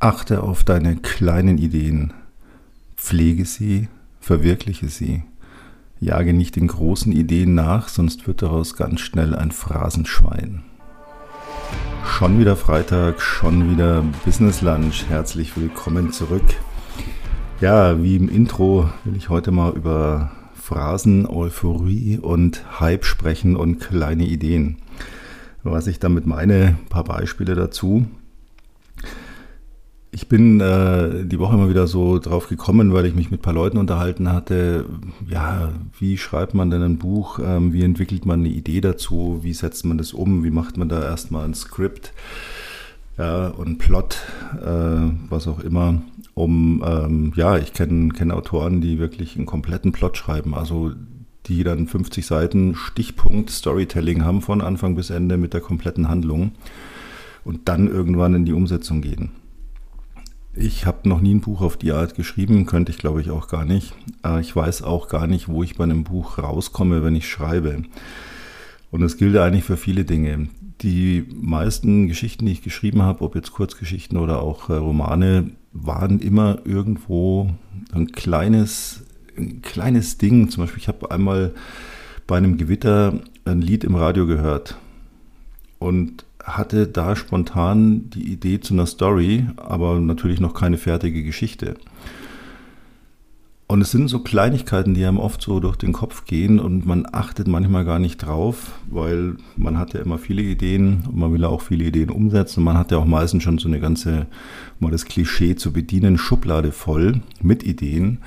Achte auf deine kleinen Ideen. Pflege sie, verwirkliche sie. Jage nicht den großen Ideen nach, sonst wird daraus ganz schnell ein Phrasenschwein. Schon wieder Freitag, schon wieder Business Lunch. Herzlich willkommen zurück. Ja, wie im Intro will ich heute mal über Phrasen, Euphorie und Hype sprechen und kleine Ideen. Was ich damit meine, ein paar Beispiele dazu. Ich bin äh, die Woche immer wieder so drauf gekommen, weil ich mich mit ein paar Leuten unterhalten hatte. Ja, wie schreibt man denn ein Buch? Ähm, wie entwickelt man eine Idee dazu? Wie setzt man das um? Wie macht man da erstmal ein Skript? Ja, und Plot, äh, was auch immer. Um, ähm, ja, ich kenne kenn Autoren, die wirklich einen kompletten Plot schreiben. Also die dann 50 Seiten Stichpunkt Storytelling haben von Anfang bis Ende mit der kompletten Handlung und dann irgendwann in die Umsetzung gehen. Ich habe noch nie ein Buch auf die Art geschrieben, könnte ich glaube ich auch gar nicht. Äh, ich weiß auch gar nicht, wo ich bei einem Buch rauskomme, wenn ich schreibe. Und das gilt eigentlich für viele Dinge. Die meisten Geschichten, die ich geschrieben habe, ob jetzt Kurzgeschichten oder auch äh, Romane, waren immer irgendwo ein kleines, ein kleines Ding. Zum Beispiel, ich habe einmal bei einem Gewitter ein Lied im Radio gehört. Und hatte da spontan die Idee zu einer Story, aber natürlich noch keine fertige Geschichte. Und es sind so Kleinigkeiten, die einem oft so durch den Kopf gehen und man achtet manchmal gar nicht drauf, weil man hat ja immer viele Ideen und man will auch viele Ideen umsetzen. Man hat ja auch meistens schon so eine ganze, mal das Klischee zu bedienen, Schublade voll mit Ideen,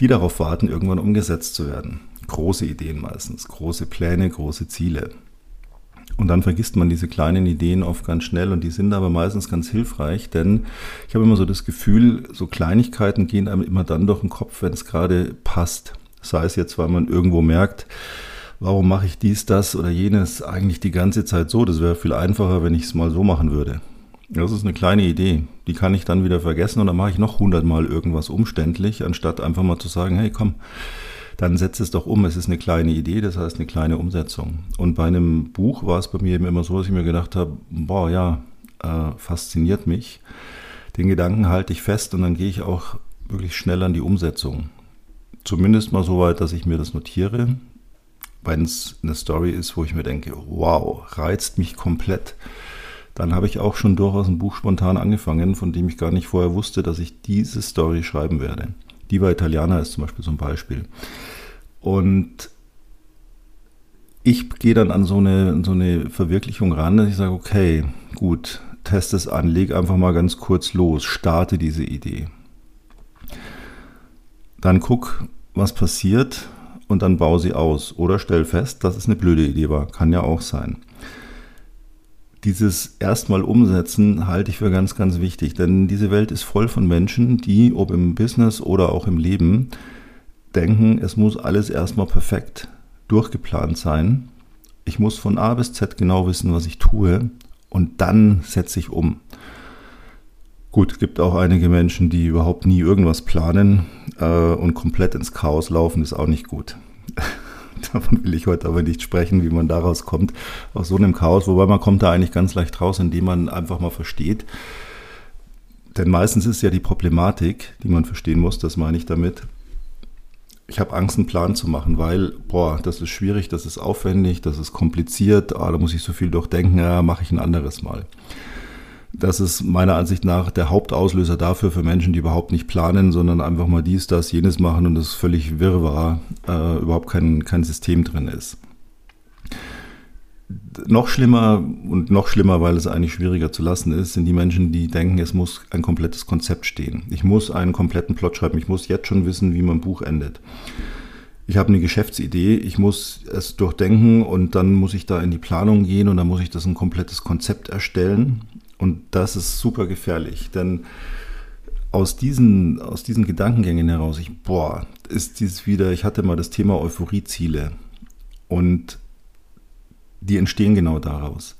die darauf warten, irgendwann umgesetzt zu werden. Große Ideen meistens, große Pläne, große Ziele. Und dann vergisst man diese kleinen Ideen oft ganz schnell und die sind aber meistens ganz hilfreich, denn ich habe immer so das Gefühl, so Kleinigkeiten gehen einem immer dann durch den Kopf, wenn es gerade passt. Sei es jetzt, weil man irgendwo merkt, warum mache ich dies, das oder jenes eigentlich die ganze Zeit so. Das wäre viel einfacher, wenn ich es mal so machen würde. Das ist eine kleine Idee. Die kann ich dann wieder vergessen und dann mache ich noch hundertmal irgendwas umständlich, anstatt einfach mal zu sagen, hey komm, dann setzt es doch um. Es ist eine kleine Idee, das heißt eine kleine Umsetzung. Und bei einem Buch war es bei mir eben immer so, dass ich mir gedacht habe, boah, ja, äh, fasziniert mich. Den Gedanken halte ich fest und dann gehe ich auch wirklich schnell an die Umsetzung. Zumindest mal so weit, dass ich mir das notiere. Wenn es eine Story ist, wo ich mir denke, wow, reizt mich komplett, dann habe ich auch schon durchaus ein Buch spontan angefangen, von dem ich gar nicht vorher wusste, dass ich diese Story schreiben werde. Diva Italiana ist zum Beispiel so ein Beispiel. Und ich gehe dann an so eine, so eine Verwirklichung ran, dass ich sage, okay, gut, teste es an, leg einfach mal ganz kurz los, starte diese Idee. Dann guck, was passiert und dann baue sie aus. Oder stell fest, dass es eine blöde Idee war. Kann ja auch sein dieses erstmal umsetzen halte ich für ganz, ganz wichtig, denn diese Welt ist voll von Menschen, die, ob im Business oder auch im Leben, denken, es muss alles erstmal perfekt durchgeplant sein. Ich muss von A bis Z genau wissen, was ich tue und dann setze ich um. Gut, es gibt auch einige Menschen, die überhaupt nie irgendwas planen äh, und komplett ins Chaos laufen, ist auch nicht gut. Davon will ich heute aber nicht sprechen, wie man daraus kommt, aus so einem Chaos. Wobei man kommt da eigentlich ganz leicht raus, indem man einfach mal versteht. Denn meistens ist ja die Problematik, die man verstehen muss, das meine ich damit. Ich habe Angst, einen Plan zu machen, weil, boah, das ist schwierig, das ist aufwendig, das ist kompliziert, ah, da muss ich so viel durchdenken, ja, mache ich ein anderes Mal. Das ist meiner Ansicht nach der Hauptauslöser dafür für Menschen, die überhaupt nicht planen, sondern einfach mal dies, das, jenes machen und es völlig wirrwarr, äh, überhaupt kein, kein System drin ist. Noch schlimmer und noch schlimmer, weil es eigentlich schwieriger zu lassen ist, sind die Menschen, die denken, es muss ein komplettes Konzept stehen. Ich muss einen kompletten Plot schreiben. Ich muss jetzt schon wissen, wie mein Buch endet. Ich habe eine Geschäftsidee, ich muss es durchdenken und dann muss ich da in die Planung gehen und dann muss ich das ein komplettes Konzept erstellen und das ist super gefährlich, denn aus diesen, aus diesen Gedankengängen heraus, ich, boah, ist dieses wieder, ich hatte mal das Thema Euphorieziele und die entstehen genau daraus.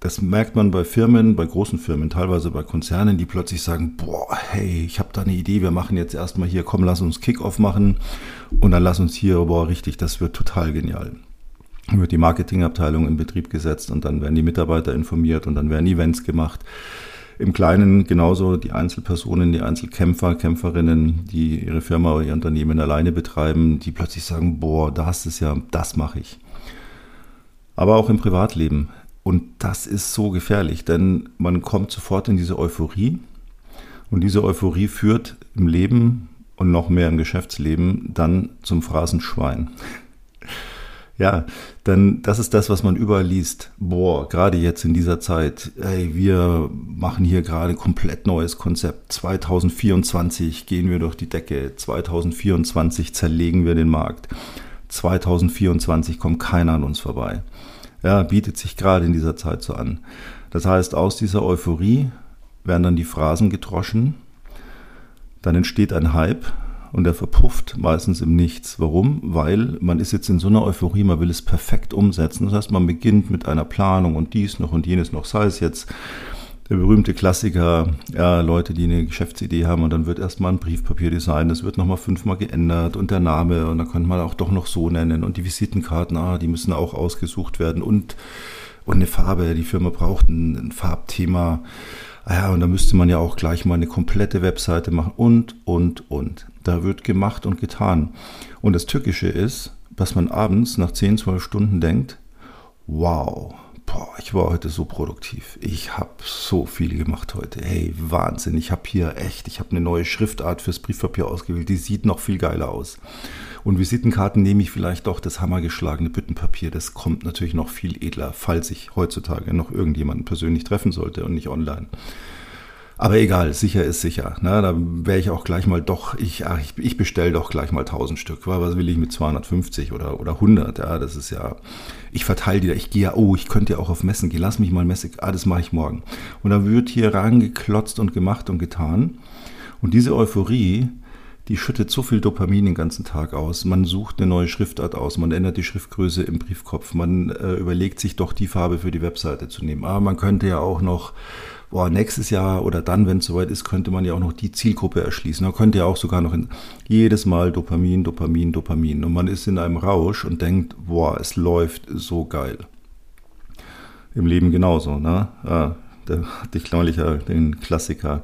Das merkt man bei Firmen, bei großen Firmen, teilweise bei Konzernen, die plötzlich sagen, boah, hey, ich habe da eine Idee, wir machen jetzt erstmal hier, komm, lass uns Kickoff machen und dann lass uns hier, boah, richtig, das wird total genial wird die Marketingabteilung in Betrieb gesetzt und dann werden die Mitarbeiter informiert und dann werden Events gemacht. Im Kleinen genauso die Einzelpersonen, die Einzelkämpfer, Kämpferinnen, die ihre Firma oder ihr Unternehmen alleine betreiben, die plötzlich sagen, boah, das ist ja, das mache ich. Aber auch im Privatleben. Und das ist so gefährlich, denn man kommt sofort in diese Euphorie. Und diese Euphorie führt im Leben und noch mehr im Geschäftsleben dann zum Phrasenschwein. Ja, denn das ist das, was man überall liest. Boah, gerade jetzt in dieser Zeit, ey, wir machen hier gerade komplett neues Konzept. 2024 gehen wir durch die Decke. 2024 zerlegen wir den Markt. 2024 kommt keiner an uns vorbei. Ja, bietet sich gerade in dieser Zeit so an. Das heißt, aus dieser Euphorie werden dann die Phrasen gedroschen. Dann entsteht ein Hype, und der verpufft meistens im Nichts. Warum? Weil man ist jetzt in so einer Euphorie, man will es perfekt umsetzen. Das heißt, man beginnt mit einer Planung und dies noch und jenes noch, sei es jetzt der berühmte Klassiker, ja, Leute, die eine Geschäftsidee haben und dann wird erstmal ein Briefpapierdesign, das wird nochmal fünfmal geändert und der Name und dann könnte man auch doch noch so nennen und die Visitenkarten, ah, die müssen auch ausgesucht werden und, und eine Farbe, die Firma braucht ein, ein Farbthema. Ah ja, und da müsste man ja auch gleich mal eine komplette Webseite machen und, und, und. Da wird gemacht und getan. Und das Tückische ist, dass man abends nach 10, 12 Stunden denkt, wow, boah, ich war heute so produktiv. Ich habe so viel gemacht heute. Hey, Wahnsinn. Ich habe hier echt, ich habe eine neue Schriftart fürs Briefpapier ausgewählt. Die sieht noch viel geiler aus. Und Visitenkarten nehme ich vielleicht doch das hammergeschlagene Büttenpapier. Das kommt natürlich noch viel edler, falls ich heutzutage noch irgendjemanden persönlich treffen sollte und nicht online. Aber egal, sicher ist sicher. Ne? Da wäre ich auch gleich mal doch, ich, ich, ich bestelle doch gleich mal 1000 Stück. Was will ich mit 250 oder, oder 100? Ja, das ist ja, ich verteile die da. Ich gehe ja, oh, ich könnte ja auch auf Messen gehen. Lass mich mal Messe, ah, das mache ich morgen. Und da wird hier rangeklotzt und gemacht und getan. Und diese Euphorie, die schüttet so viel Dopamin den ganzen Tag aus. Man sucht eine neue Schriftart aus, man ändert die Schriftgröße im Briefkopf, man äh, überlegt sich doch die Farbe für die Webseite zu nehmen. Aber man könnte ja auch noch boah, nächstes Jahr oder dann, wenn es soweit ist, könnte man ja auch noch die Zielgruppe erschließen. Man könnte ja auch sogar noch in, jedes Mal Dopamin, Dopamin, Dopamin. Und man ist in einem Rausch und denkt, boah, es läuft so geil. Im Leben genauso, ne? Ja, da hatte ich neulich den Klassiker.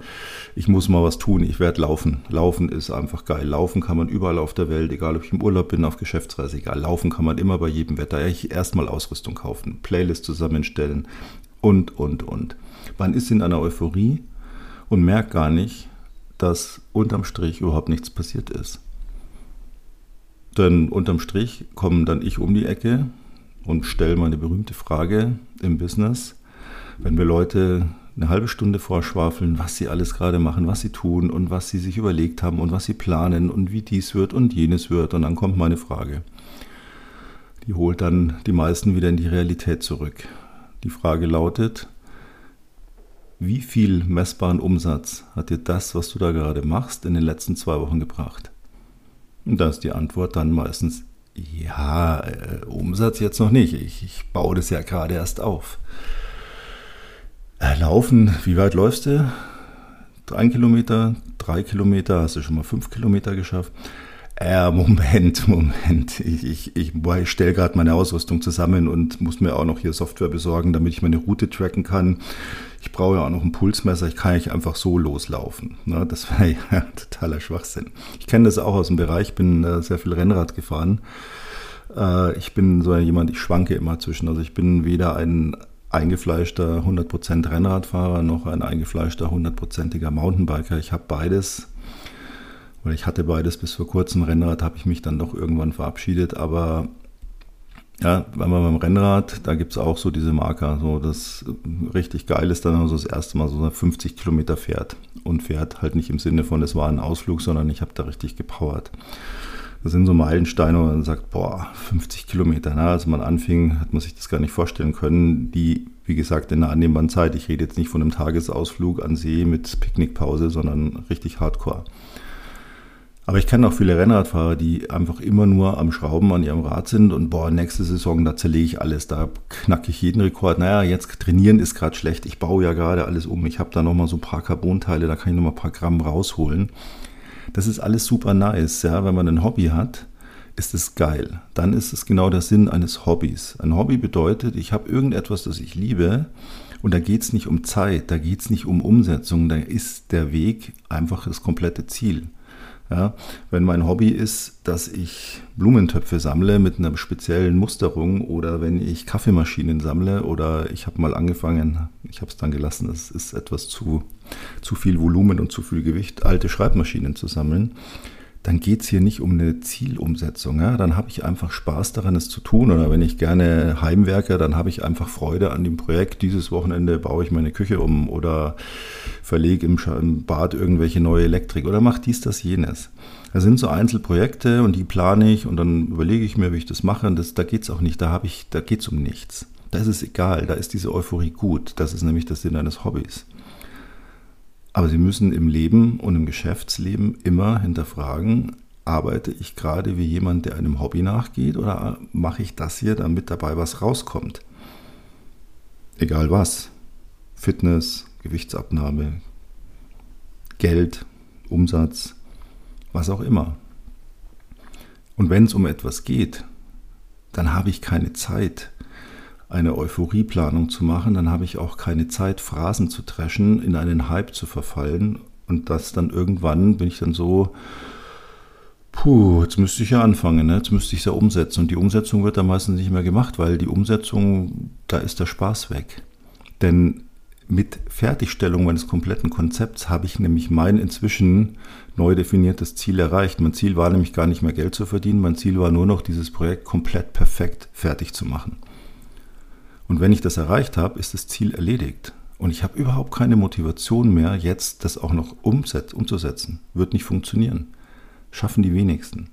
Ich muss mal was tun, ich werde laufen. Laufen ist einfach geil. Laufen kann man überall auf der Welt, egal ob ich im Urlaub bin, auf Geschäftsreise, egal. Laufen kann man immer bei jedem Wetter. Ich erstmal Ausrüstung kaufen, Playlist zusammenstellen und, und, und. Man ist in einer Euphorie und merkt gar nicht, dass unterm Strich überhaupt nichts passiert ist. Denn unterm Strich kommen dann ich um die Ecke und stelle meine berühmte Frage im Business, wenn wir Leute eine halbe Stunde vorschwafeln, was sie alles gerade machen, was sie tun und was sie sich überlegt haben und was sie planen und wie dies wird und jenes wird. Und dann kommt meine Frage. Die holt dann die meisten wieder in die Realität zurück. Die Frage lautet, wie viel messbaren Umsatz hat dir das, was du da gerade machst, in den letzten zwei Wochen gebracht? Und da ist die Antwort dann meistens, ja, äh, Umsatz jetzt noch nicht. Ich, ich baue das ja gerade erst auf. Äh, laufen, wie weit läufst du? Drei Kilometer, drei Kilometer, hast du schon mal fünf Kilometer geschafft? Äh, Moment, Moment. Ich, ich, ich stelle gerade meine Ausrüstung zusammen und muss mir auch noch hier Software besorgen, damit ich meine Route tracken kann. Ich brauche ja auch noch ein Pulsmesser, ich kann nicht einfach so loslaufen. Ne? Das wäre ja totaler Schwachsinn. Ich kenne das auch aus dem Bereich, bin äh, sehr viel Rennrad gefahren. Äh, ich bin so jemand, ich schwanke immer zwischen. Also ich bin weder ein eingefleischter 100% Rennradfahrer noch ein eingefleischter 100%iger Mountainbiker. Ich habe beides weil ich hatte beides bis vor kurzem. Rennrad habe ich mich dann doch irgendwann verabschiedet, aber ja, wenn man beim Rennrad, da gibt es auch so diese Marker. So, das richtig geil ist dann also das erste Mal so 50 Kilometer fährt. Und fährt halt nicht im Sinne von, es war ein Ausflug, sondern ich habe da richtig gepowert. Das sind so Meilensteine, wo man sagt, boah, 50 Kilometer. Na, als man anfing, hat man sich das gar nicht vorstellen können. Die, wie gesagt, in einer annehmbaren Zeit. Ich rede jetzt nicht von einem Tagesausflug an See mit Picknickpause, sondern richtig hardcore. Aber ich kenne auch viele Rennradfahrer, die einfach immer nur am Schrauben an ihrem Rad sind und boah, nächste Saison, da zerlege ich alles, da knacke ich jeden Rekord. Naja, jetzt trainieren ist gerade schlecht, ich baue ja gerade alles um, ich habe da nochmal so ein paar Carbonteile, da kann ich nochmal ein paar Gramm rausholen. Das ist alles super nice, ja, wenn man ein Hobby hat, ist es geil. Dann ist es genau der Sinn eines Hobbys. Ein Hobby bedeutet, ich habe irgendetwas, das ich liebe Und da geht es nicht um Zeit, da geht es nicht um Umsetzung, da ist der Weg einfach das komplette Ziel. Ja, wenn mein Hobby ist, dass ich Blumentöpfe sammle mit einer speziellen Musterung oder wenn ich Kaffeemaschinen sammle oder ich habe mal angefangen, ich habe es dann gelassen, es ist etwas zu, zu viel Volumen und zu viel Gewicht, alte Schreibmaschinen zu sammeln, dann geht es hier nicht um eine Zielumsetzung. Ja? Dann habe ich einfach Spaß daran, es zu tun. Oder wenn ich gerne heimwerke, dann habe ich einfach Freude an dem Projekt. Dieses Wochenende baue ich meine Küche um oder verlege im, Bad irgendwelche neue Elektrik oder mache dies, das, jenes. Das sind so Einzelprojekte und die plane ich und dann überlege ich mir, wie ich das mache. Und das, da geht es auch nicht, da, da geht es um nichts. Da ist es egal, da ist diese Euphorie gut. Das ist nämlich das Sinn eines Hobbys. Aber Sie müssen im Leben und im Geschäftsleben immer hinterfragen, arbeite ich gerade wie jemand, der einem Hobby nachgeht oder mache ich das hier, damit dabei was rauskommt? Egal was. Fitness, Gewichtsabnahme, Geld, Umsatz, was auch immer. Und wenn es um etwas geht, dann habe ich keine Zeit, eine Euphorieplanung zu machen, dann habe ich auch keine Zeit, Phrasen zu dreschen, in einen Hype zu verfallen und das dann irgendwann bin ich dann so, puh, jetzt müsste ich ja anfangen, ne? jetzt müsste ich es ja umsetzen. Und die Umsetzung wird dann meistens nicht mehr gemacht, weil die Umsetzung, da ist der Spaß weg. Denn mit Fertigstellung meines kompletten Konzepts habe ich nämlich mein inzwischen neu definiertes Ziel erreicht. Mein Ziel war nämlich gar nicht mehr Geld zu verdienen, mein Ziel war nur noch, dieses Projekt komplett perfekt fertig zu machen. Und wenn ich das erreicht habe, ist das Ziel erledigt. Und ich habe überhaupt keine Motivation mehr, jetzt das auch noch umzusetzen. Wird nicht funktionieren. Schaffen die wenigsten.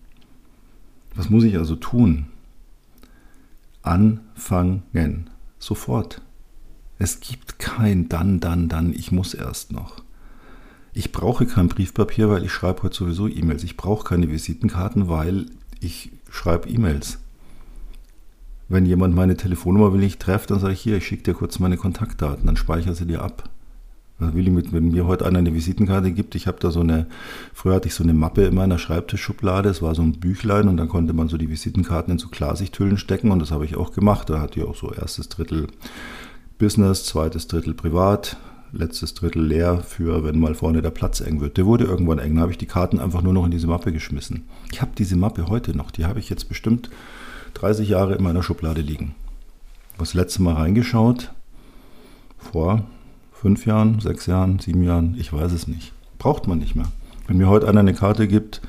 Was muss ich also tun? Anfangen. Sofort. Es gibt kein dann, dann, dann, ich muss erst noch. Ich brauche kein Briefpapier, weil ich schreibe heute sowieso E-Mails. Ich brauche keine Visitenkarten, weil ich schreibe E-Mails. Wenn jemand meine Telefonnummer will ich treffen, dann sage ich hier, ich schicke dir kurz meine Kontaktdaten, dann speichere sie dir ab. Will ich mit, wenn mir heute einer eine Visitenkarte gibt, ich habe da so eine, früher hatte ich so eine Mappe in meiner Schreibtischschublade, es war so ein Büchlein und dann konnte man so die Visitenkarten in so Klarsichthüllen stecken und das habe ich auch gemacht. Da hatte ich auch so erstes Drittel Business, zweites Drittel privat, letztes Drittel leer für, wenn mal vorne der Platz eng wird. Der wurde irgendwann eng, da habe ich die Karten einfach nur noch in diese Mappe geschmissen. Ich habe diese Mappe heute noch, die habe ich jetzt bestimmt 30 Jahre in meiner Schublade liegen. Das letzte Mal reingeschaut, vor fünf Jahren, sechs Jahren, sieben Jahren, ich weiß es nicht. Braucht man nicht mehr. Wenn mir heute einer eine Karte gibt,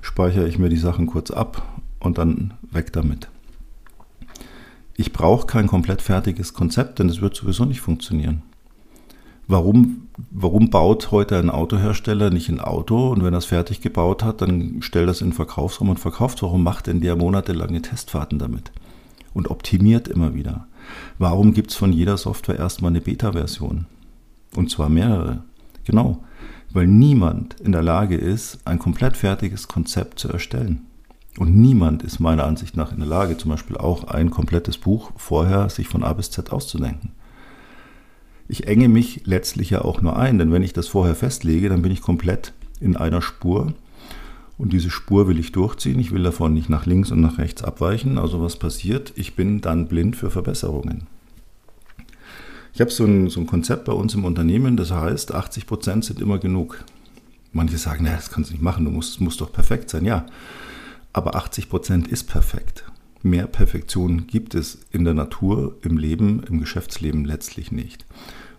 speichere ich mir die Sachen kurz ab und dann weg damit. Ich brauche kein komplett fertiges Konzept, denn es wird sowieso nicht funktionieren. Warum, warum baut heute ein Autohersteller nicht ein Auto und wenn er es fertig gebaut hat, dann stellt er es in den Verkaufsraum und verkauft? Warum macht denn der monatelange Testfahrten damit? Und optimiert immer wieder. Warum gibt es von jeder Software erstmal eine Beta-Version? Und zwar mehrere. Genau, weil niemand in der Lage ist, ein komplett fertiges Konzept zu erstellen. Und niemand ist meiner Ansicht nach in der Lage, zum Beispiel auch ein komplettes Buch vorher sich von A bis Z auszudenken ich enge mich letztlich ja auch nur ein, denn wenn ich das vorher festlege, dann bin ich komplett in einer Spur. Und diese Spur will ich durchziehen. Ich will davon nicht nach links und nach rechts abweichen. Also was passiert? Ich bin dann blind für Verbesserungen. Ich habe so ein, so ein Konzept bei uns im Unternehmen, das heißt, 80 Prozent sind immer genug. Manche sagen, naja, das kannst du nicht machen, du musst, muss doch perfekt sein. Ja, aber 80 Prozent ist perfekt. Mehr Perfektion gibt es in der Natur, im Leben, im Geschäftsleben letztlich nicht.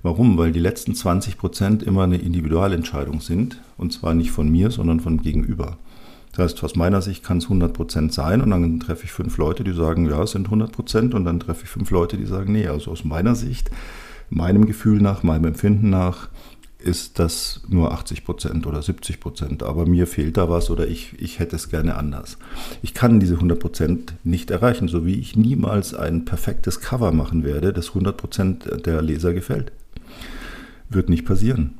Warum? Weil die letzten 20 Prozent immer eine Individualentscheidung sind. Und zwar nicht von mir, sondern von Gegenüber. Das heißt, aus meiner Sicht kann es 100 Prozent sein und dann treffe ich fünf Leute, die sagen, ja, es sind 100 Prozent und dann treffe ich fünf Leute, die sagen, nee, also aus meiner Sicht, meinem Gefühl nach, meinem Empfinden nach, ist das nur 80 Prozent oder 70 Prozent. Aber mir fehlt da was oder ich, ich hätte es gerne anders. Ich kann diese 100 Prozent nicht erreichen, so wie ich niemals ein perfektes Cover machen werde, das 100 Prozent der Leser gefällt. Wird nicht passieren.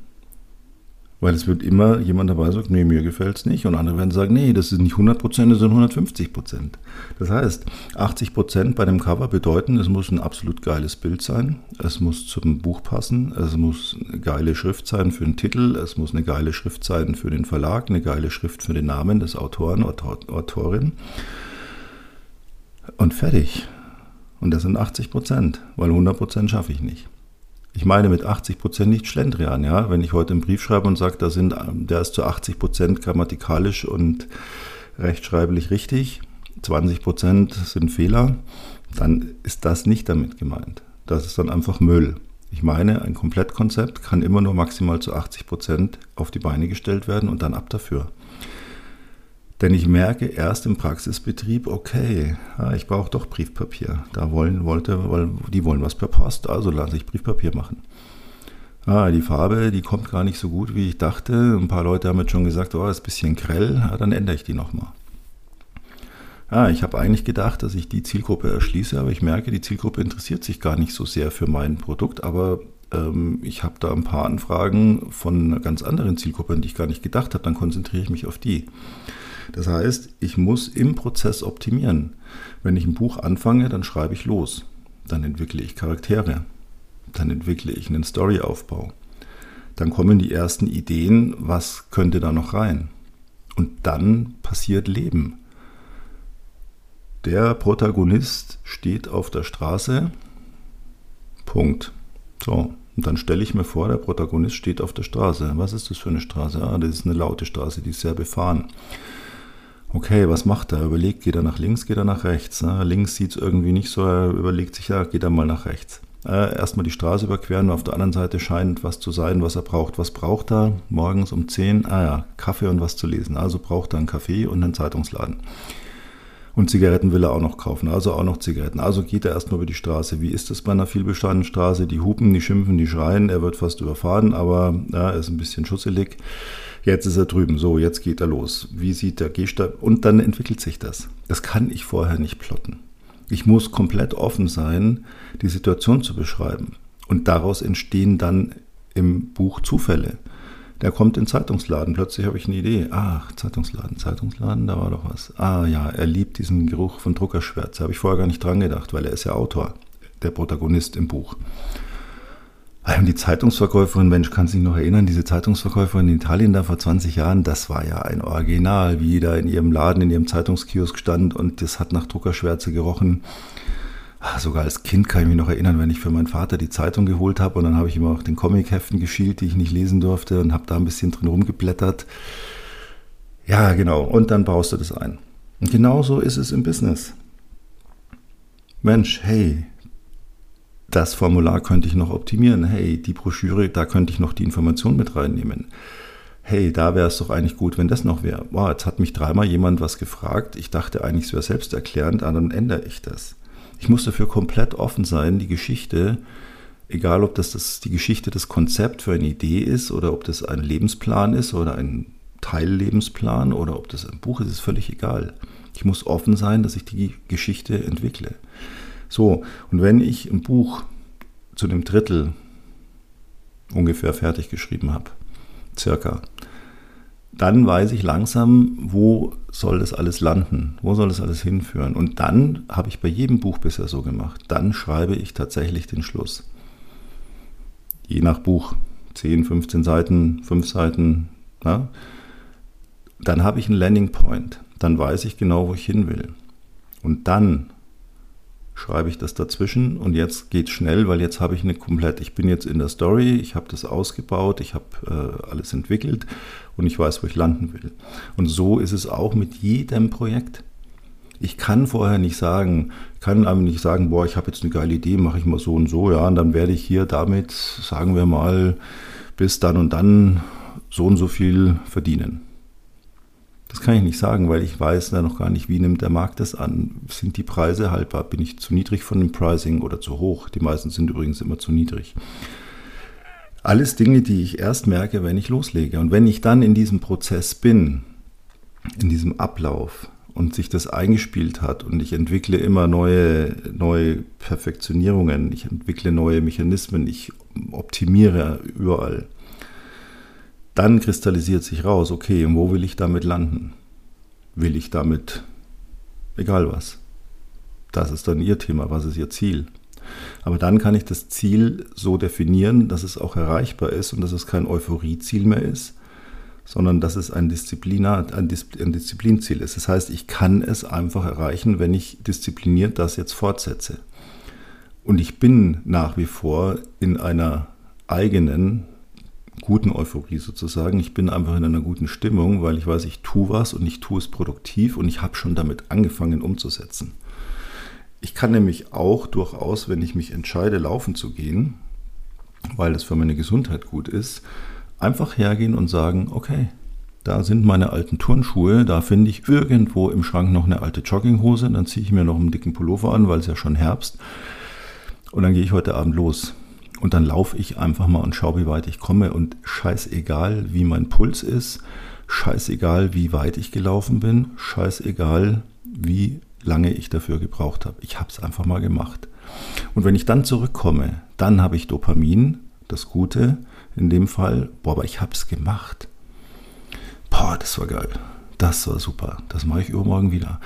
Weil es wird immer jemand dabei sagen, nee, mir gefällt es nicht. Und andere werden sagen, nee, das sind nicht 100 Prozent, das sind 150 Prozent. Das heißt, 80 Prozent bei dem Cover bedeuten, es muss ein absolut geiles Bild sein, es muss zum Buch passen, es muss eine geile Schrift sein für den Titel, es muss eine geile Schrift sein für den Verlag, eine geile Schrift für den Namen des Autoren, Autor, Autorin. Und fertig. Und das sind 80 Prozent, weil 100 Prozent schaffe ich nicht. Ich meine mit 80 Prozent nicht Schlendrian, ja. Wenn ich heute einen Brief schreibe und sage, da sind, der ist zu 80 Prozent grammatikalisch und rechtschreiblich richtig, 20 Prozent sind Fehler, dann ist das nicht damit gemeint. Das ist dann einfach Müll. Ich meine, ein Komplettkonzept kann immer nur maximal zu 80 Prozent auf die Beine gestellt werden und dann ab dafür. Denn ich merke erst im Praxisbetrieb, okay, ich brauche doch Briefpapier. Da wollen, wollte, weil die wollen was per Post, also lasse ich Briefpapier machen. Ah, die Farbe, die kommt gar nicht so gut, wie ich dachte. Ein paar Leute haben jetzt schon gesagt, oh, ist ein bisschen grell, ah, dann ändere ich die nochmal. Ah, ich habe eigentlich gedacht, dass ich die Zielgruppe erschließe, aber ich merke, die Zielgruppe interessiert sich gar nicht so sehr für mein Produkt, aber ähm, ich habe da ein paar Anfragen von einer ganz anderen Zielgruppe, an die ich gar nicht gedacht habe, dann konzentriere ich mich auf die. Das heißt, ich muss im Prozess optimieren. Wenn ich ein Buch anfange, dann schreibe ich los. Dann entwickle ich Charaktere. Dann entwickle ich einen Storyaufbau. Dann kommen die ersten Ideen, was könnte da noch rein. Und dann passiert Leben. Der Protagonist steht auf der Straße. Punkt. So, und dann stelle ich mir vor, der Protagonist steht auf der Straße. Was ist das für eine Straße? Ah, das ist eine laute Straße, die ist sehr befahren. Okay, was macht er? Überlegt, geht er nach links, geht er nach rechts? Ne? Links sieht es irgendwie nicht so, er überlegt sich, ja, geht er mal nach rechts. Äh, erstmal die Straße überqueren, auf der anderen Seite scheint was zu sein, was er braucht. Was braucht er? Morgens um 10, ah ja, Kaffee und was zu lesen. Also braucht er einen Kaffee und einen Zeitungsladen. Und Zigaretten will er auch noch kaufen, also auch noch Zigaretten. Also geht er erstmal über die Straße. Wie ist das bei einer vielbeschadenen Straße? Die hupen, die schimpfen, die schreien, er wird fast überfahren, aber ja, er ist ein bisschen schusselig. Jetzt ist er drüben, so, jetzt geht er los. Wie sieht der Gehsteig? Und dann entwickelt sich das. Das kann ich vorher nicht plotten. Ich muss komplett offen sein, die Situation zu beschreiben. Und daraus entstehen dann im Buch Zufälle. Der kommt in den Zeitungsladen, plötzlich habe ich eine Idee. Ach, Zeitungsladen, Zeitungsladen, da war doch was. Ah ja, er liebt diesen Geruch von Druckerschwärze. Habe ich vorher gar nicht dran gedacht, weil er ist ja Autor, der Protagonist im Buch. Und die Zeitungsverkäuferin, Mensch, kann sich noch erinnern, diese Zeitungsverkäuferin in Italien da vor 20 Jahren, das war ja ein Original, wie da in ihrem Laden, in ihrem Zeitungskiosk stand und das hat nach Druckerschwärze gerochen. Ach, sogar als Kind kann ich mich noch erinnern, wenn ich für meinen Vater die Zeitung geholt habe und dann habe ich immer auch den Comicheften geschielt, die ich nicht lesen durfte und habe da ein bisschen drin rumgeblättert. Ja, genau. Und dann baust du das ein. Und genauso ist es im Business. Mensch, hey, das Formular könnte ich noch optimieren. Hey, die Broschüre, da könnte ich noch die Information mit reinnehmen. Hey, da wäre es doch eigentlich gut, wenn das noch wäre. Wow, jetzt hat mich dreimal jemand was gefragt. Ich dachte eigentlich, es wäre selbsterklärend, aber dann ändere ich das. Ich muss dafür komplett offen sein, die Geschichte, egal ob das, das die Geschichte, das Konzept für eine Idee ist oder ob das ein Lebensplan ist oder ein Teillebensplan oder ob das ein Buch ist, ist völlig egal. Ich muss offen sein, dass ich die Geschichte entwickle. So, und wenn ich ein Buch zu dem Drittel ungefähr fertig geschrieben habe, circa, dann weiß ich langsam, wo soll das alles landen, wo soll das alles hinführen. Und dann habe ich bei jedem Buch bisher so gemacht, dann schreibe ich tatsächlich den Schluss. Je nach Buch, 10, 15 Seiten, 5 Seiten, na? dann habe ich einen Landing Point, dann weiß ich genau, wo ich hin will. Und dann schreibe ich das dazwischen und jetzt geht schnell, weil jetzt habe ich eine komplett, ich bin jetzt in der Story, ich habe das ausgebaut, ich habe äh, alles entwickelt und ich weiß, wo ich landen will. Und so ist es auch mit jedem Projekt. Ich kann vorher nicht sagen, kann aber nicht sagen, boah, ich habe jetzt eine geile Idee, mache ich mal so und so, ja, und dann werde ich hier damit, sagen wir mal, bis dann und dann so und so viel verdienen. Das kann ich nicht sagen, weil ich weiß da noch gar nicht, wie nimmt der Markt das an. Sind die Preise haltbar? Bin ich zu niedrig von dem Pricing oder zu hoch? Die meisten sind übrigens immer zu niedrig. Alles Dinge, die ich erst merke, wenn ich loslege. Und wenn ich dann in diesem Prozess bin, in diesem Ablauf und sich das eingespielt hat und ich entwickle immer neue, neue Perfektionierungen, ich entwickle neue Mechanismen, ich optimiere überall, dann kristallisiert sich raus, okay, wo will ich damit landen? Will ich damit, egal was. Das ist dann Ihr Thema, was ist Ihr Ziel? Aber dann kann ich das Ziel so definieren, dass es auch erreichbar ist und dass es kein Euphorieziel mehr ist, sondern dass es ein, Disziplina, ein, Disziplinziel ist. Das heißt, ich kann es einfach erreichen, wenn ich diszipliniert das jetzt fortsetze. Und ich bin nach wie vor in einer eigenen guten Euphorie sozusagen. Ich bin einfach in einer guten Stimmung, weil ich weiß, ich tue was und ich tue es produktiv und ich habe schon damit angefangen umzusetzen. Ich kann nämlich auch durchaus, wenn ich mich entscheide, laufen zu gehen, weil es für meine Gesundheit gut ist, einfach hergehen und sagen, okay, da sind meine alten Turnschuhe, da finde ich irgendwo im Schrank noch eine alte Jogginghose, dann ziehe ich mir noch einen dicken Pullover an, weil es ja schon Herbst. Und dann gehe ich heute Abend los. Und dann laufe ich einfach mal und schaue, wie weit ich komme. Und scheißegal, wie mein Puls ist, scheißegal, wie weit ich gelaufen bin, scheißegal, wie lange ich dafür gebraucht habe. Ich habe es einfach mal gemacht. Und wenn ich dann zurückkomme, dann habe ich Dopamin, das Gute in dem Fall. Boah, aber ich habe es gemacht. Boah, das war geil. Das war super. Das mache ich übermorgen wieder.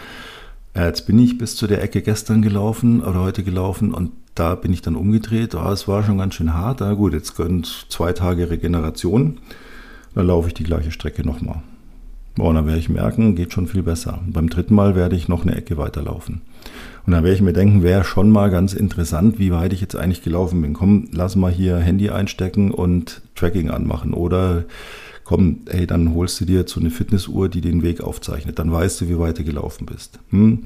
Äh, jetzt bin ich bis zu der Ecke gestern gelaufen oder heute gelaufen und da bin ich dann umgedreht. Oh, es war schon ganz schön hart. Na gut, jetzt gönnt zwei Tage Regeneration. Dann laufe ich die gleiche Strecke nochmal. Oh, dann werde ich merken, geht schon viel besser. Und beim dritten Mal werde ich noch eine Ecke weiterlaufen. Und dann werde ich mir denken, wäre schon mal ganz interessant, wie weit ich jetzt eigentlich gelaufen bin. Komm, lass mal hier Handy einstecken und Tracking anmachen. Oder komm, ey, dann holst du dir jetzt so eine Fitnessuhr, die den Weg aufzeichnet. Dann weißt du, wie weit du gelaufen bist. Hm?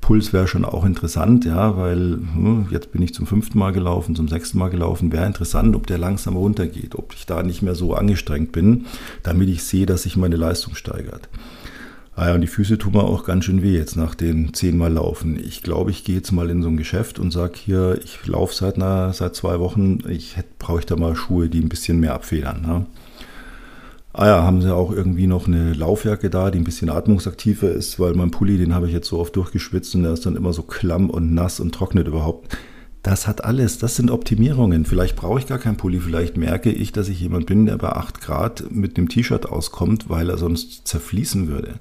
Puls wäre schon auch interessant, ja, weil hm, jetzt bin ich zum fünften Mal gelaufen, zum sechsten Mal gelaufen. Wäre interessant, ob der langsam runtergeht, ob ich da nicht mehr so angestrengt bin, damit ich sehe, dass sich meine Leistung steigert. Ah ja, und die Füße tun mir auch ganz schön weh jetzt nach den zehnmal Laufen. Ich glaube, ich gehe jetzt mal in so ein Geschäft und sage hier, ich laufe seit, seit zwei Wochen, ich brauche da mal Schuhe, die ein bisschen mehr abfedern. Ne? Ah ja, haben sie auch irgendwie noch eine Laufjacke da, die ein bisschen atmungsaktiver ist, weil mein Pulli, den habe ich jetzt so oft durchgeschwitzt und der ist dann immer so klamm und nass und trocknet überhaupt. Das hat alles, das sind Optimierungen. Vielleicht brauche ich gar keinen Pulli, vielleicht merke ich, dass ich jemand bin, der bei 8 Grad mit einem T-Shirt auskommt, weil er sonst zerfließen würde.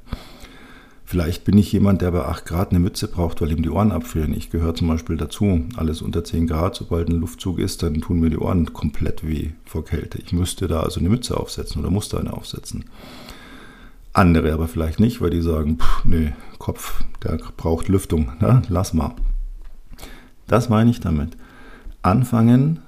Vielleicht bin ich jemand, der bei 8 Grad eine Mütze braucht, weil ihm die Ohren abfrieren. Ich gehöre zum Beispiel dazu. Alles unter 10 Grad, sobald ein Luftzug ist, dann tun mir die Ohren komplett weh vor Kälte. Ich müsste da also eine Mütze aufsetzen oder musste eine aufsetzen. Andere aber vielleicht nicht, weil die sagen, pff, nee, Kopf, der braucht Lüftung. Na, lass mal. Das meine ich damit. Anfangen,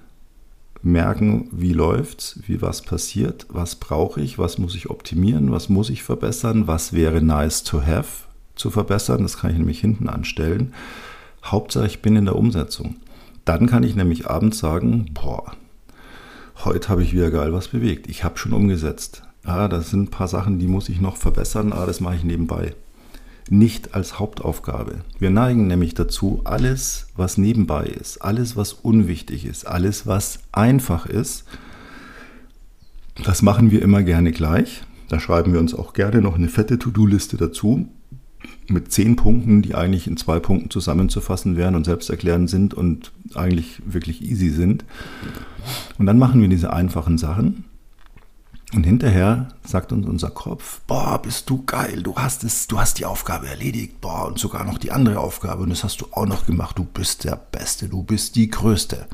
merken, wie läuft's, wie was passiert, was brauche ich, was muss ich optimieren, was muss ich verbessern, was wäre nice to have zu verbessern, das kann ich nämlich hinten anstellen. Hauptsache, ich bin in der Umsetzung. Dann kann ich nämlich abends sagen, boah, heute habe ich wieder geil was bewegt. Ich habe schon umgesetzt. Ja, das sind ein paar Sachen, die muss ich noch verbessern, aber das mache ich nebenbei nicht als Hauptaufgabe. Wir neigen nämlich dazu, alles, was nebenbei ist, alles, was unwichtig ist, alles, was einfach ist, das machen wir immer gerne gleich. Da schreiben wir uns auch gerne noch eine fette To-Do-Liste dazu mit zehn Punkten, die eigentlich in zwei Punkten zusammenzufassen wären und selbsterklärend sind und eigentlich wirklich easy sind. Und dann machen wir diese einfachen Sachen und hinterher sagt uns unser Kopf, boah, bist du geil, du hast es, du hast die Aufgabe erledigt, boah, und sogar noch die andere Aufgabe und das hast du auch noch gemacht, du bist der Beste, du bist die Größte.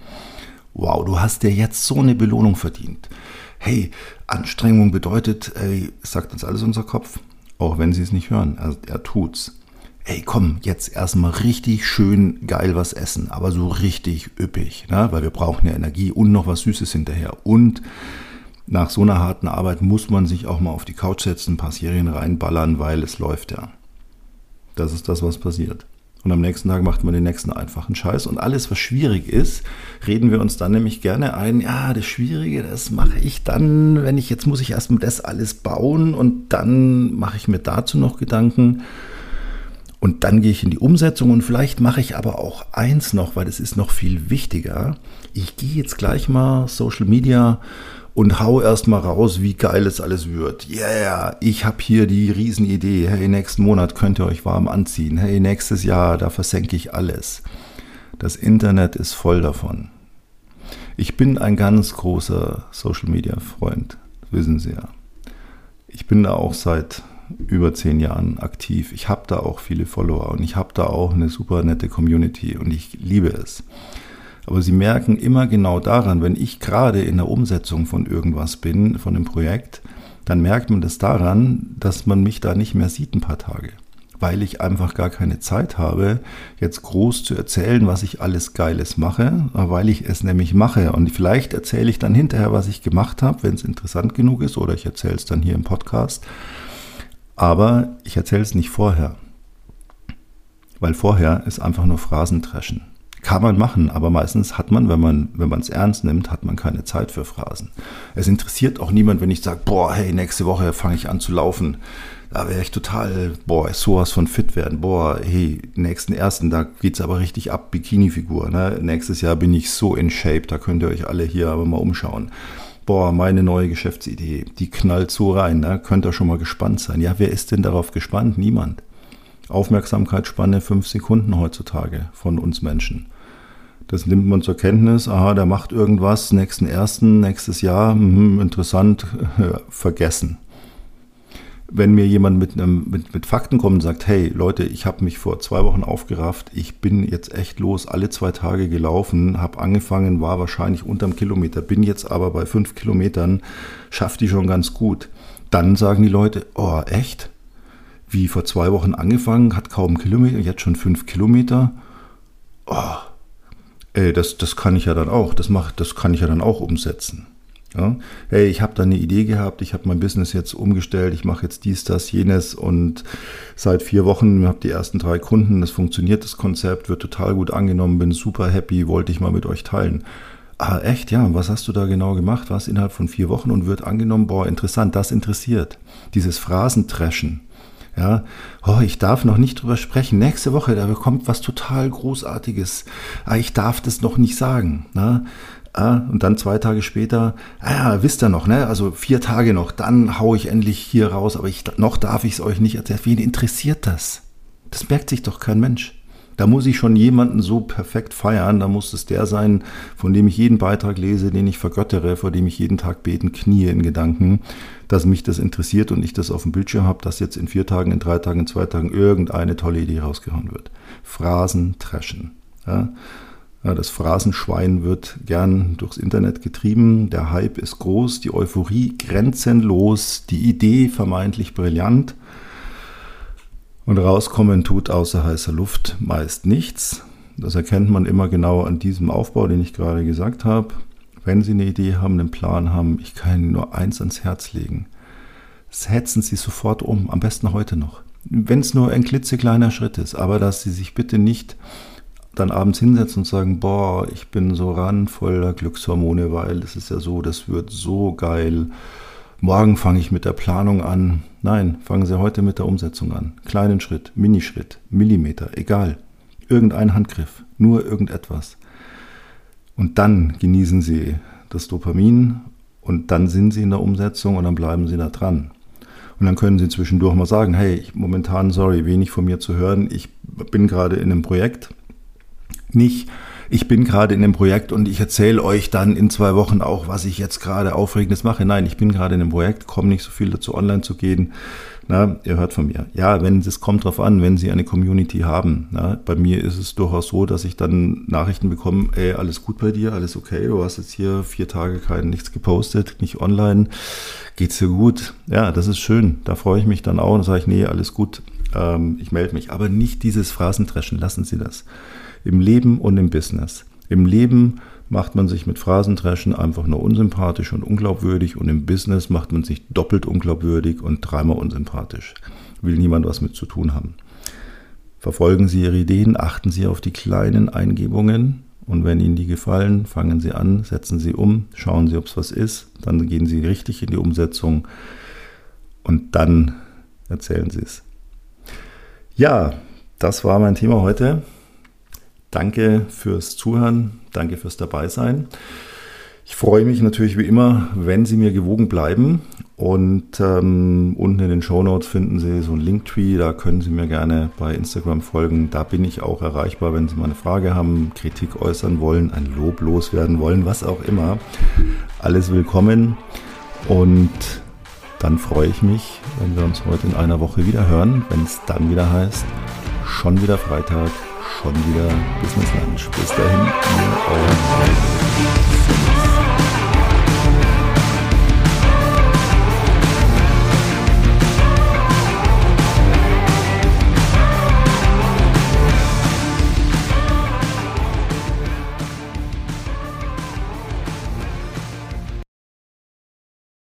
Wow, du hast dir jetzt so eine Belohnung verdient. Hey, Anstrengung bedeutet, ey, sagt uns alles unser Kopf, auch wenn sie es nicht hören, also er tut's. Ey, komm, jetzt erstmal richtig schön geil was essen, aber so richtig üppig, ne? weil wir brauchen ja Energie und noch was Süßes hinterher und nach so einer harten Arbeit muss man sich auch mal auf die Couch setzen, ein paar Serien reinballern, weil es läuft ja. Das ist das, was passiert. Und am nächsten Tag macht man den nächsten einfachen Scheiß. Und alles, was schwierig ist, reden wir uns dann nämlich gerne ein, ja, das Schwierige, das mache ich dann, wenn ich, jetzt muss ich erstmal das alles bauen und dann mache ich mir dazu noch Gedanken. Und dann gehe ich in die Umsetzung und vielleicht mache ich aber auch eins noch, weil das ist noch viel wichtiger. Ich gehe jetzt gleich mal Social Media und hau erstmal raus, wie geil es alles wird. Yeah, ich habe hier die Riesenidee. Hey, nächsten Monat könnt ihr euch warm anziehen. Hey, nächstes Jahr, da versenke ich alles. Das Internet ist voll davon. Ich bin ein ganz großer Social Media Freund, wissen Sie ja. Ich bin da auch seit über zehn Jahren aktiv. Ich habe da auch viele Follower und ich habe da auch eine super nette Community und ich liebe es. Aber Sie merken immer genau daran, wenn ich gerade in der Umsetzung von irgendwas bin, von einem Projekt, dann merkt man das daran, dass man mich da nicht mehr sieht ein paar Tage. weil ich einfach gar keine Zeit habe, jetzt groß zu erzählen, was ich alles Geiles mache, weil ich es nämlich mache. Und vielleicht erzähle ich dann hinterher, was ich gemacht habe, wenn es interessant genug ist, oder ich erzähle es dann hier im Podcast. Aber ich erzähle es nicht vorher. Weil vorher ist einfach nur Phrasentreschen. Kann man machen, aber meistens hat man, wenn man wenn es ernst nimmt, hat man keine Zeit für Phrasen. Es interessiert auch niemand, wenn ich sage, boah, hey, nächste Woche fange ich an zu laufen. Da wäre ich total, boah, sowas von fit werden. Boah, hey, nächsten ersten, da geht's aber richtig ab, Bikini-Figur. Ne? Nächstes Jahr bin ich so in Shape, da könnt ihr euch alle hier aber mal umschauen. Boah, meine neue Geschäftsidee, die knallt so rein, da ne? könnt ihr schon mal gespannt sein. Ja, wer ist denn darauf gespannt? Niemand. Aufmerksamkeitsspanne fünf Sekunden heutzutage von uns Menschen. Das nimmt man zur Kenntnis, aha, der macht irgendwas, nächsten ersten, nächstes Jahr, mh, interessant, vergessen. Wenn mir jemand mit, einem, mit, mit Fakten kommt und sagt, hey Leute, ich habe mich vor zwei Wochen aufgerafft, ich bin jetzt echt los, alle zwei Tage gelaufen, habe angefangen, war wahrscheinlich unterm Kilometer, bin jetzt aber bei fünf Kilometern, schafft die schon ganz gut. Dann sagen die Leute, oh echt? Wie vor zwei Wochen angefangen, hat kaum Kilometer, jetzt schon fünf Kilometer. Oh, ey, das, das kann ich ja dann auch, das, macht, das kann ich ja dann auch umsetzen. Ja? Hey, ich habe da eine Idee gehabt, ich habe mein Business jetzt umgestellt, ich mache jetzt dies, das, jenes und seit vier Wochen habe die ersten drei Kunden, das funktioniert, das Konzept wird total gut angenommen, bin super happy, wollte ich mal mit euch teilen. Ah, echt, ja, was hast du da genau gemacht? Was innerhalb von vier Wochen und wird angenommen? Boah, interessant, das interessiert. Dieses Phrasentreschen. Ja, oh, ich darf noch nicht drüber sprechen. Nächste Woche, da bekommt was total Großartiges. Ah, ich darf das noch nicht sagen. Ne? Ah, und dann zwei Tage später, ah ja, wisst ihr noch, ne? Also vier Tage noch, dann hau ich endlich hier raus, aber ich, noch darf ich es euch nicht erzählen. Wen interessiert das? Das merkt sich doch kein Mensch. Da muss ich schon jemanden so perfekt feiern, da muss es der sein, von dem ich jeden Beitrag lese, den ich vergöttere, vor dem ich jeden Tag beten, knie in Gedanken, dass mich das interessiert und ich das auf dem Bildschirm habe, dass jetzt in vier Tagen, in drei Tagen, in zwei Tagen irgendeine tolle Idee rausgehauen wird. Phrasen treschen. Ja? Ja, das Phrasenschwein wird gern durchs Internet getrieben. Der Hype ist groß, die Euphorie grenzenlos, die Idee vermeintlich brillant. Und rauskommen tut außer heißer Luft meist nichts. Das erkennt man immer genau an diesem Aufbau, den ich gerade gesagt habe. Wenn Sie eine Idee haben, einen Plan haben, ich kann Ihnen nur eins ans Herz legen. Setzen Sie sofort um, am besten heute noch. Wenn es nur ein klitzekleiner Schritt ist, aber dass Sie sich bitte nicht dann abends hinsetzen und sagen, boah, ich bin so ran voller Glückshormone, weil es ist ja so, das wird so geil morgen fange ich mit der Planung an. Nein, fangen Sie heute mit der Umsetzung an. Kleinen Schritt, Minischritt, Millimeter, egal. Irgendein Handgriff, nur irgendetwas. Und dann genießen Sie das Dopamin und dann sind Sie in der Umsetzung und dann bleiben Sie da dran. Und dann können Sie zwischendurch mal sagen, hey, momentan, sorry, wenig von mir zu hören, ich bin gerade in einem Projekt. Nicht, ich bin gerade in einem Projekt und ich erzähle euch dann in zwei Wochen auch, was ich jetzt gerade Aufregendes mache. Nein, ich bin gerade in einem Projekt, komme nicht so viel dazu, online zu gehen. Na, ihr hört von mir. Ja, wenn es kommt drauf an, wenn Sie eine Community haben. Na, bei mir ist es durchaus so, dass ich dann Nachrichten bekomme, ey, alles gut bei dir, alles okay, du hast jetzt hier vier Tage kein nichts gepostet, nicht online, geht's dir gut? Ja, das ist schön. Da freue ich mich dann auch und sage ich, nee, alles gut, ähm, ich melde mich. Aber nicht dieses Phrasentreschen, lassen Sie das im Leben und im Business. Im Leben macht man sich mit Phrasentreschen einfach nur unsympathisch und unglaubwürdig und im Business macht man sich doppelt unglaubwürdig und dreimal unsympathisch. Will niemand was mit zu tun haben. Verfolgen Sie Ihre Ideen, achten Sie auf die kleinen Eingebungen und wenn Ihnen die gefallen, fangen Sie an, setzen Sie um, schauen Sie, ob es was ist, dann gehen Sie richtig in die Umsetzung und dann erzählen Sie es. Ja, das war mein Thema heute. Danke fürs Zuhören, danke fürs Dabeisein. Ich freue mich natürlich wie immer, wenn Sie mir gewogen bleiben. Und ähm, unten in den Show Notes finden Sie so ein Linktree, da können Sie mir gerne bei Instagram folgen. Da bin ich auch erreichbar, wenn Sie mal eine Frage haben, Kritik äußern wollen, ein Lob loswerden wollen, was auch immer. Alles willkommen. Und dann freue ich mich, wenn wir uns heute in einer Woche wieder hören, wenn es dann wieder heißt, schon wieder Freitag, schon wieder Business Lunch. Bis dahin, ihr euer